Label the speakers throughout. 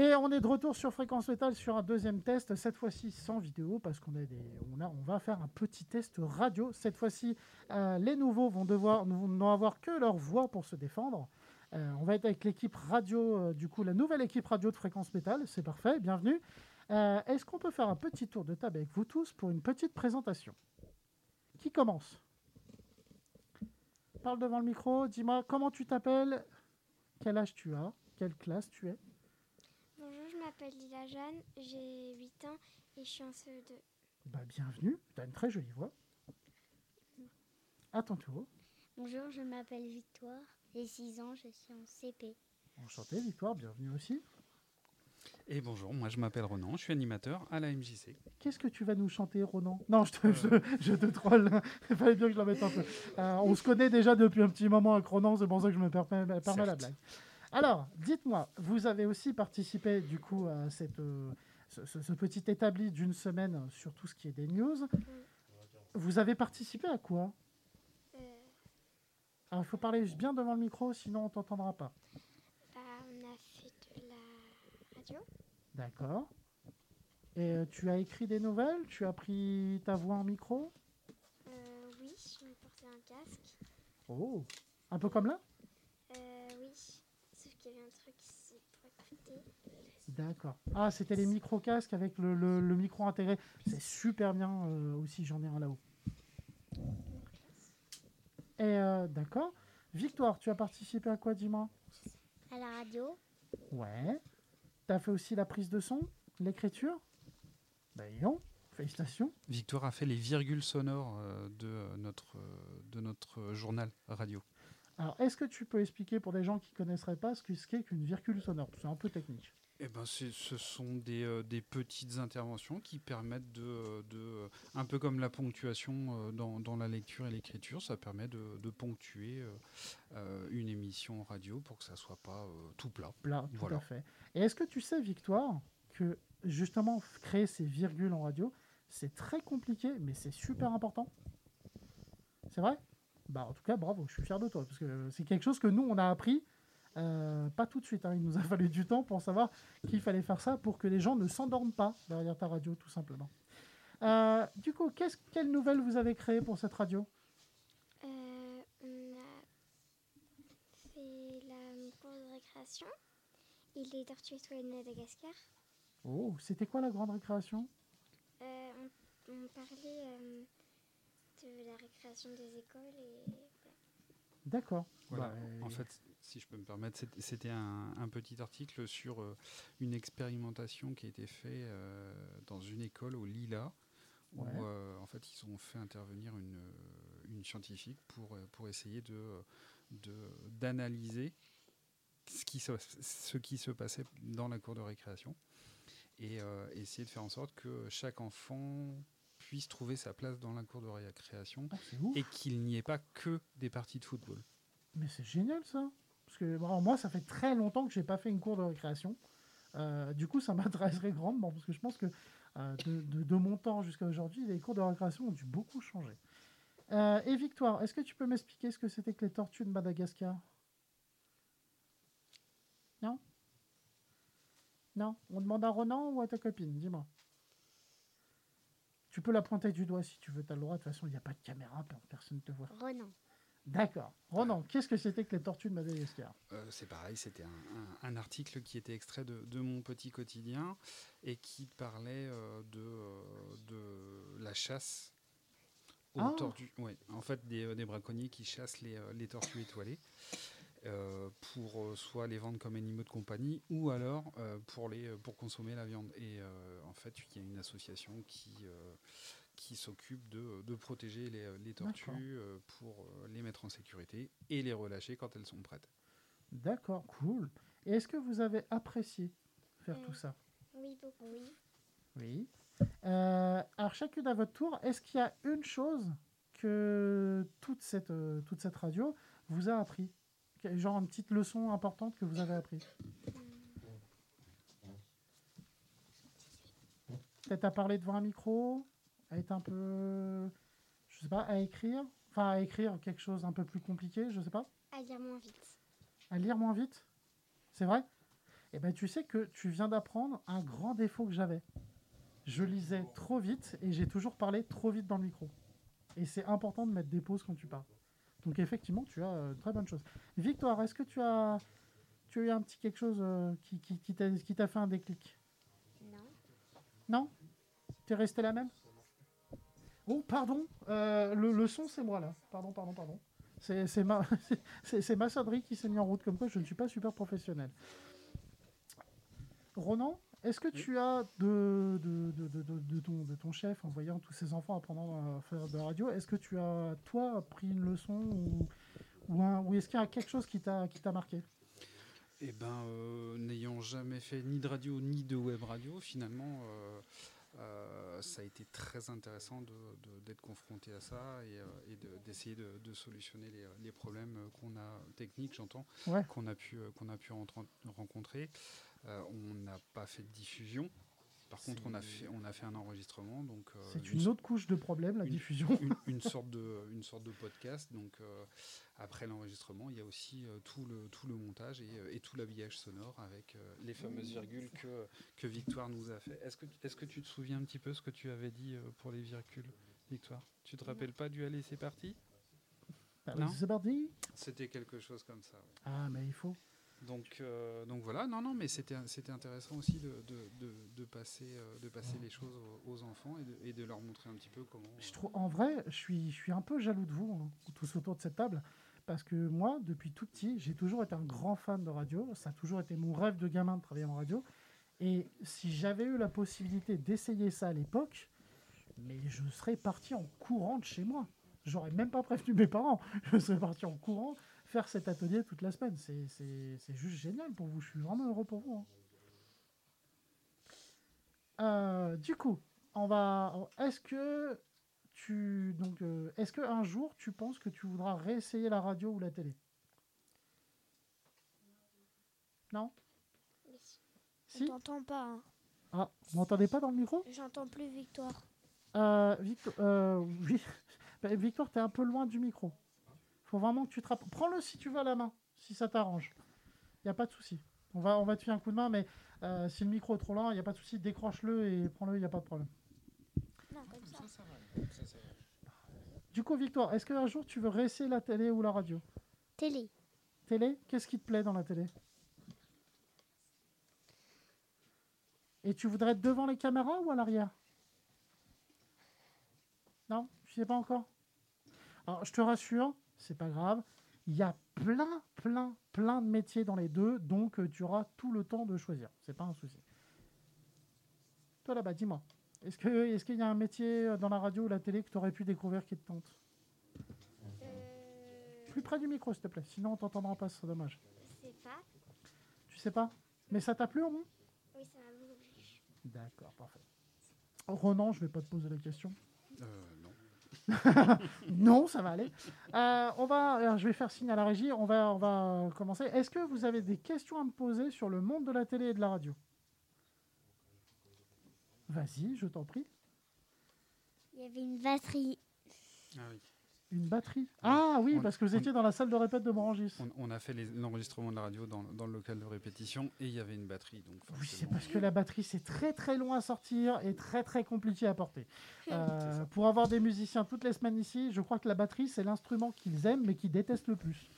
Speaker 1: Et on est de retour sur Fréquence Métal sur un deuxième test, cette fois-ci sans vidéo, parce qu'on on va faire un petit test radio. Cette fois-ci, euh, les nouveaux vont devoir, n'en avoir que leur voix pour se défendre. Euh, on va être avec l'équipe radio, euh, du coup, la nouvelle équipe radio de Fréquence Métal. C'est parfait, bienvenue. Est-ce qu'on peut faire un petit tour de table avec vous tous pour une petite présentation? Qui commence? Parle devant le micro, dis-moi comment tu t'appelles, quel âge tu as, quelle classe tu es?
Speaker 2: Bonjour, je m'appelle Lila Jeanne, j'ai 8 ans et je suis en CE2.
Speaker 1: Bah, bienvenue, tu as une très jolie voix. À ton tour.
Speaker 3: Bonjour, je m'appelle Victoire, j'ai 6 ans, je suis en CP.
Speaker 1: Enchanté, Victoire, bienvenue aussi.
Speaker 4: Et bonjour, moi je m'appelle Ronan, je suis animateur à la MJC.
Speaker 1: Qu'est-ce que tu vas nous chanter, Ronan? Non, je te, je, je te troll. Il fallait bien que je la mette un peu. Euh, on se connaît déjà depuis un petit moment avec Ronan, c'est pour ça que je me permets, permets la blague. Alors, dites-moi, vous avez aussi participé du coup à cette, euh, ce, ce- ce petit établi d'une semaine sur tout ce qui est des news. Vous avez participé à quoi?
Speaker 2: Euh,
Speaker 1: il faut parler bien devant le micro, sinon on t'entendra pas.
Speaker 2: bah, on a fait de la radio.
Speaker 1: D'accord. Et euh, tu as écrit des nouvelles? Tu as pris ta voix en micro?
Speaker 2: Oui, je me portais un casque.
Speaker 1: Oh Un peu comme là?
Speaker 2: Oui, qu'il y avait un truc qui s'est pas écouté.
Speaker 1: D'accord. Ah, c'était les micro-casques avec le, le- le micro intégré. C'est super bien euh, aussi, j'en ai un là-haut. Et euh, d'accord. Victoire, tu as participé à quoi, dis-moi?
Speaker 3: À la radio,
Speaker 1: Ouais. Tu as fait aussi la prise de son, l'écriture? Ben non, félicitations.
Speaker 4: Victoire a fait les virgules sonores de, notre, euh, de notre journal radio.
Speaker 1: Alors, est-ce que tu peux expliquer pour des gens qui ne connaisseraient pas ce que- ce qu'est qu'une virgule sonore? C'est un peu technique.
Speaker 4: Eh ben, ce sont des, euh, des petites interventions qui permettent de, euh, de euh, un peu comme la ponctuation euh, dans, dans la lecture et l'écriture, ça permet de, de ponctuer euh, une émission radio pour que ça soit pas tout plat.
Speaker 1: Là, tout
Speaker 4: Voilà.
Speaker 1: à fait. Et est-ce que tu sais, Victoire, que justement, créer ces virgules en radio, c'est très compliqué, mais c'est super important? C'est vrai? Bah, en tout cas, bravo, je suis fier de toi, parce que c'est quelque chose que nous, on a appris, euh, pas tout de suite. hein. il nous a fallu du temps pour savoir qu'il fallait faire ça pour que les gens ne s'endorment pas derrière ta radio, tout simplement. Euh, du coup, qu'est-ce, quelle nouvelle vous avez créée pour cette radio?
Speaker 2: Euh, on a fait la cour de récréation. Il est tortues de Madagascar.
Speaker 1: Oh, c'était quoi la grande récréation?
Speaker 2: Euh, on, on parlait de la récréation des écoles et voilà.
Speaker 1: D'accord.
Speaker 4: Voilà.
Speaker 1: Bah,
Speaker 4: En
Speaker 1: euh,
Speaker 4: fait, si je peux me permettre, c'était- un, un petit article sur euh, une expérimentation qui a été faite euh, dans une école au Lila, où
Speaker 1: Ouais.
Speaker 4: euh, en fait ils ont fait intervenir une, euh, une scientifique pour, euh, pour essayer de de- d'analyser ce, qui se, ce qui se passait dans la cour de récréation et euh, essayer de faire en sorte que chaque enfant puisse trouver sa place dans la cour de récréation
Speaker 1: ah,
Speaker 4: et qu'il n'y ait pas que des parties de football.
Speaker 1: Mais c'est génial ça. Parce que alors, moi, ça fait très longtemps que j'ai pas fait une cour de récréation. Euh, du coup, ça m'intéresserait grandement parce que je pense que euh, de, de- de mon temps jusqu'à aujourd'hui, les cours de récréation ont dû beaucoup changer. Euh, et Victoire, est-ce que tu peux m'expliquer ce que c'était que les tortues de Madagascar? Non? Non? On demande à Ronan ou à ta copine? Dis-moi. Tu peux la pointer du doigt si tu veux, tu as le droit. De toute façon, il n'y a pas de caméra, personne ne te voit.
Speaker 3: Ronan.
Speaker 1: D'accord. Ronan, qu'est-ce que c'était que les tortues de Madagascar
Speaker 4: Euh, c'est pareil, c'était un, un- un article qui était extrait de, de mon petit quotidien et qui parlait euh, de, euh, de la chasse aux
Speaker 1: Ah.
Speaker 4: tortues. Ouais, en fait, des, des braconniers qui chassent les, les tortues étoilées pour euh, soit les vendre comme animaux de compagnie ou alors euh, pour, les, euh, pour consommer la viande. Et euh, en fait, il y a une association qui, euh, qui s'occupe de, de protéger les, euh, les tortues euh, pour euh, les mettre en sécurité et les relâcher quand elles sont prêtes.
Speaker 1: D'accord, cool. Et est-ce que vous avez apprécié faire
Speaker 2: Euh.
Speaker 1: tout ça?
Speaker 2: Oui, beaucoup.
Speaker 3: Oui.
Speaker 1: Oui. Euh, alors, chacune à votre tour, est-ce qu'il y a une chose que toute cette, euh, toute cette radio vous a appris? Genre une petite leçon importante que vous avez appris Peut-être à parler devant un micro À être un peu. Je sais pas, à écrire Enfin, à écrire quelque chose un peu plus compliqué, je sais pas
Speaker 2: À lire moins vite.
Speaker 1: À lire moins vite C'est vrai? Et ben tu sais que tu viens d'apprendre un grand défaut que j'avais. Je lisais trop vite et j'ai toujours parlé trop vite dans le micro. Et c'est important de mettre des pauses quand tu parles. Donc effectivement, tu as euh, très bonne chose. Victoire, est-ce que tu as, tu as eu un petit quelque chose euh, qui, qui, qui t'a fait un déclic?
Speaker 3: Non.
Speaker 1: Non? T'es resté la même? Oh, pardon, euh, le, le son c'est moi là. Pardon, pardon, pardon. C'est c'est ma, c'est- c'est ma sonnerie qui s'est mise en route comme quoi je ne suis pas super professionnel. Ronan, est-ce que tu as de, de, de, de, de- de ton, de ton chef, en voyant tous ces enfants apprendre à faire de la radio, est-ce que tu as, toi, pris une leçon ou, ou, un- ou est-ce qu'il y a quelque chose qui t'a marqué?
Speaker 4: Eh ben, euh, n'ayant jamais fait ni de radio ni de web radio, finalement, euh, euh, ça a été très intéressant d'être confronté à ça et, et de- d'essayer de, solutionner les, les problèmes qu'on a techniques, j'entends,
Speaker 1: Ouais.
Speaker 4: qu'on a pu a pu rencontrer. Euh, on n'a pas fait de diffusion. Par contre, on a fait on a fait un enregistrement, donc euh,
Speaker 1: C'est
Speaker 4: une
Speaker 1: une autre couche de problème, la
Speaker 4: une-
Speaker 1: diffusion.
Speaker 4: une, une sorte de une sorte de podcast. Donc euh, après l'enregistrement, il y a aussi euh, tout le tout le montage et, et tout l'habillage sonore avec les fameuses virgules que que Victoire nous a fait. Est-ce que est-ce que tu te souviens un petit peu ce que tu avais dit pour les virgules, Victoire? Tu te rappelles pas du aller c'est parti?
Speaker 1: C'est parti?
Speaker 4: C'était quelque chose comme ça. ouais.
Speaker 1: Ah, mais il faut.
Speaker 4: Donc, euh, donc voilà, non, non, mais c'était, intéressant aussi euh, de passer les choses aux, enfants et de, leur montrer un petit peu comment.
Speaker 1: En vrai, je suis, je suis un peu jaloux de vous, hein, tous autour de cette table, parce que moi, depuis tout petit, j'ai toujours été un grand fan de radio. Ça a toujours été mon rêve de gamin de travailler en radio. Et si j'avais eu la possibilité d'essayer ça à l'époque, mais je serais parti en courant de chez moi. J'aurais même pas prévenu mes parents. Je serais parti en courant faire cet atelier toute la semaine. C'est- juste génial pour vous. Je suis vraiment heureux pour vous. hein. Euh, du coup, on va. Est-ce que tu donc euh, est-ce que un jour tu penses que tu voudras réessayer la radio ou la télé? Non?
Speaker 3: On
Speaker 1: Si?
Speaker 3: T'entend pas. hein.
Speaker 1: Ah, vous m'entendez pas dans le micro?
Speaker 3: J'entends plus Victoire.
Speaker 1: euh, Victor, euh, oui. Victor, t'es un peu loin du micro. Faut vraiment que tu te rappelles. Prends-le si tu veux à la main, si ça t'arrange. Il y a pas de souci. On va on va te filer un coup de main, mais euh, si le micro est trop loin, il y a pas de souci. Décroche-le et prends-le, il y a pas de problème.
Speaker 3: Non, comme ça.
Speaker 4: ça va. Ça, ça va.
Speaker 1: Du coup, Victor, est-ce qu'un jour tu veux réessayer la télé ou la radio?
Speaker 3: Télé.
Speaker 1: Télé? Qu'est-ce qui te plaît dans la télé? Et tu voudrais être devant les caméras ou à l'arrière? Non? Je sais pas encore? Alors, je te rassure, c'est pas grave. Il y a plein, plein, plein de métiers dans les deux, donc euh, tu auras tout le temps de choisir. C'est pas un souci. Toi là-bas, dis-moi. Est-ce que est-ce qu'il y a un métier euh, dans la radio ou la télé que tu aurais pu découvrir qui te tente?
Speaker 2: Euh,
Speaker 1: Plus près du micro, s'il te plaît. Sinon, on t'entendra pas, c'est dommage.
Speaker 2: c'est pas.
Speaker 1: Tu sais pas? Mais ça t'a plu au moins
Speaker 2: Oui, ça m'a beaucoup plu.
Speaker 1: D'accord, parfait. Ronan, je vais pas te poser la question.
Speaker 4: Euh, non.
Speaker 1: Ça va aller. Euh, on va, alors, je vais faire signe à la régie. On va, on va commencer. Est-ce que vous avez des questions à me poser sur le monde de la télé et de la radio? Vas-y, je t'en prie.
Speaker 3: Il y avait une batterie.
Speaker 4: Ah oui.
Speaker 1: Une batterie. Ah oui,
Speaker 4: On-
Speaker 1: parce que vous
Speaker 4: on-
Speaker 1: étiez dans la salle de répète de Morangis.
Speaker 4: On, on a fait l'enregistrement de la radio dans, dans le local de répétition et il y avait une batterie. Donc
Speaker 1: Oui, c'est parce que la batterie, c'est très très long à sortir et très très compliqué à porter. Euh, pour avoir des musiciens toutes les semaines ici, je crois que la batterie, c'est l'instrument qu'ils aiment mais qu'ils détestent le plus.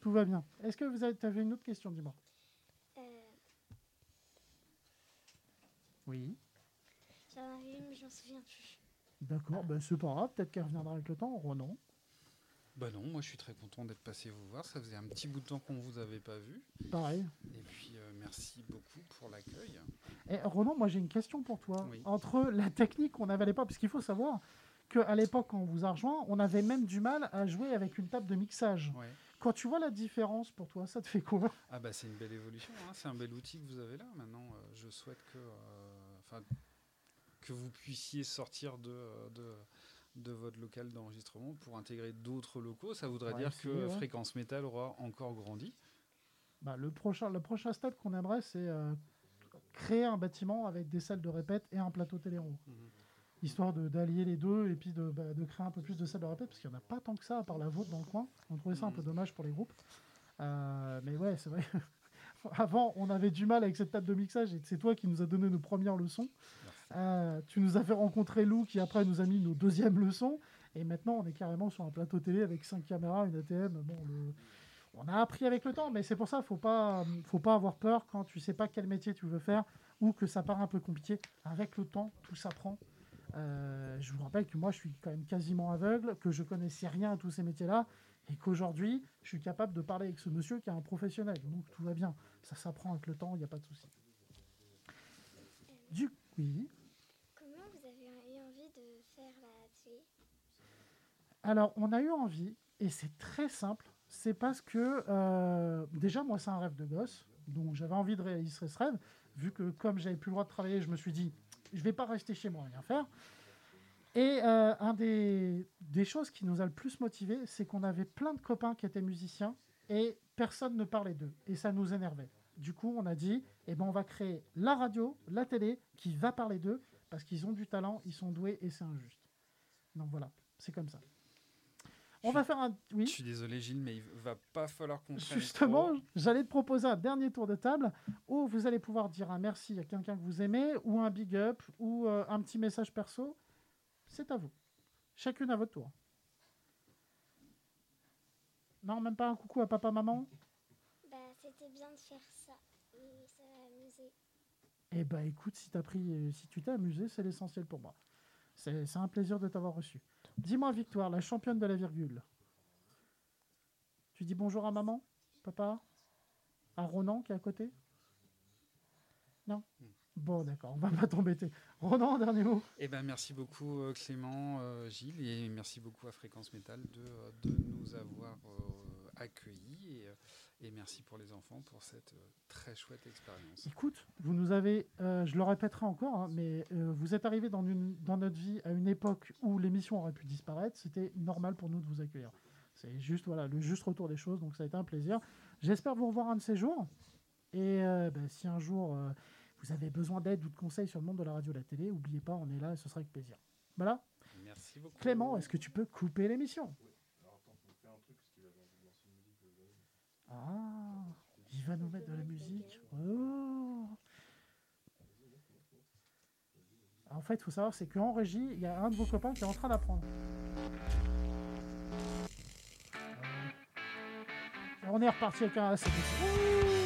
Speaker 1: Tout va bien. Est-ce que vous avez, une autre question, dis-moi?
Speaker 2: Euh,
Speaker 1: Oui.
Speaker 2: J'en avais une, mais je m'en souviens plus.
Speaker 1: D'accord, ben, c'est pas grave, peut-être qu'elle reviendra avec le temps. Ronan.
Speaker 4: Bah non, moi je suis très content d'être passé vous voir. Ça faisait un petit bout de temps qu'on vous avait pas vu.
Speaker 1: Pareil.
Speaker 4: Et puis euh, merci beaucoup pour l'accueil.
Speaker 1: Et Ronan, moi j'ai une question pour toi.
Speaker 4: Oui.
Speaker 1: Entre la technique qu'on avait à l'époque, parce qu'il faut savoir qu'à l'époque, quand on vous a rejoint, on avait même du mal à jouer avec une table de mixage.
Speaker 4: Ouais.
Speaker 1: Quand tu vois la différence pour toi, ça te fait quoi?
Speaker 4: Ah bah c'est une belle évolution, hein. c'est un bel outil que vous avez là. Maintenant, euh, je souhaite que, euh, que vous puissiez sortir de, de, de votre local d'enregistrement pour intégrer d'autres locaux. Ça voudrait
Speaker 1: Ouais,
Speaker 4: dire que
Speaker 1: ouais.
Speaker 4: Fréquence Métal aura encore grandi.
Speaker 1: Bah, le, prochain, le prochain step qu'on aimerait, c'est euh, créer un bâtiment avec des salles de répète et un plateau télé en haut. Histoire de- d'allier les deux et puis de, bah, de créer un peu plus de salles de répète, parce qu'il n'y en a pas tant que ça, à part la vôtre dans le coin. On trouvait ça un peu
Speaker 4: Mhm.
Speaker 1: dommage pour les groupes. Euh, mais ouais, c'est vrai. Avant, on avait du mal avec cette table de mixage et c'est toi qui nous as donné nos premières leçons. Euh, tu nous as fait rencontrer Lou qui après nous a mis nos deuxièmes leçons. Et maintenant, on est carrément sur un plateau télé avec cinq caméras, une ATM. Bon, on a appris avec le temps, mais c'est pour ça, faut pas, faut pas avoir peur quand tu sais pas quel métier tu veux faire ou que ça part un peu compliqué. Avec le temps, tout s'apprend. Euh, je vous rappelle que moi, je suis quand même quasiment aveugle, que je connaissais rien à tous ces métiers-là, et qu'aujourd'hui, je suis capable de parler avec ce monsieur qui est un professionnel. Donc tout va bien. Ça s'apprend avec le temps, il n'y a pas de souci. Du oui.
Speaker 2: Comment vous avez eu envie de faire la télé
Speaker 1: Alors, on a eu envie, et c'est très simple. C'est parce que, euh, déjà, moi, c'est un rêve de gosse. Donc, j'avais envie de réaliser ce rêve. Vu que, comme j'avais plus le droit de travailler, je me suis dit, je vais pas rester chez moi et rien faire. Et euh, un des, des choses qui nous a le plus motivés, c'est qu'on avait plein de copains qui étaient musiciens et personne ne parlait d'eux. Et ça nous énervait. Du coup, on a dit, eh ben, on va créer la radio, la télé, qui va parler d'eux, parce qu'ils ont du talent, ils sont doués et c'est injuste. Donc voilà, c'est comme ça. On va faire un...
Speaker 4: Je suis désolé, Gilles, mais il va pas falloir qu'on
Speaker 1: justement, j'allais te proposer un dernier tour de table où vous allez pouvoir dire un merci à quelqu'un que vous aimez, ou un big up, ou euh, un petit message perso. C'est à vous. Chacune à votre tour. Non, même pas un coucou à papa, maman?
Speaker 2: Bah, c'était bien de faire ça. Et ça a amusé.
Speaker 1: Eh ben écoute, si, t'as pris, si tu t'es amusé, c'est l'essentiel pour moi. C'est c'est un plaisir de t'avoir reçu. Dis-moi, Victoire, la championne de la virgule. Tu dis bonjour à maman, papa, à Ronan qui est à côté? Non? Bon, d'accord, on va pas t'embêter. Ronan, dernier mot
Speaker 4: Eh ben, merci beaucoup euh, Clément, euh, Gilles, et merci beaucoup à Fréquence Métal de, euh, nous avoir accueillis. Et merci pour les enfants pour cette euh, très chouette expérience.
Speaker 1: Écoute, vous nous avez, euh, je le répéterai encore, hein, mais euh, vous êtes arrivé dans, une- dans notre vie à une époque où l'émission aurait pu disparaître. C'était normal pour nous de vous accueillir. C'est juste voilà, le juste retour des choses, donc ça a été un plaisir. J'espère vous revoir un de ces jours. Et ben, si un jour vous avez besoin d'aide ou de conseils sur le monde de la radio et de la télé, n'oubliez pas, on est là et ce sera avec plaisir. Voilà.
Speaker 4: Merci beaucoup.
Speaker 1: Clément, est-ce que tu peux couper l'émission il nous mettre de la musique. Oh. En fait, il faut savoir, c'est qu'en régie, il y a un de vos copains qui est en train d'apprendre. On est reparti avec un. Ouh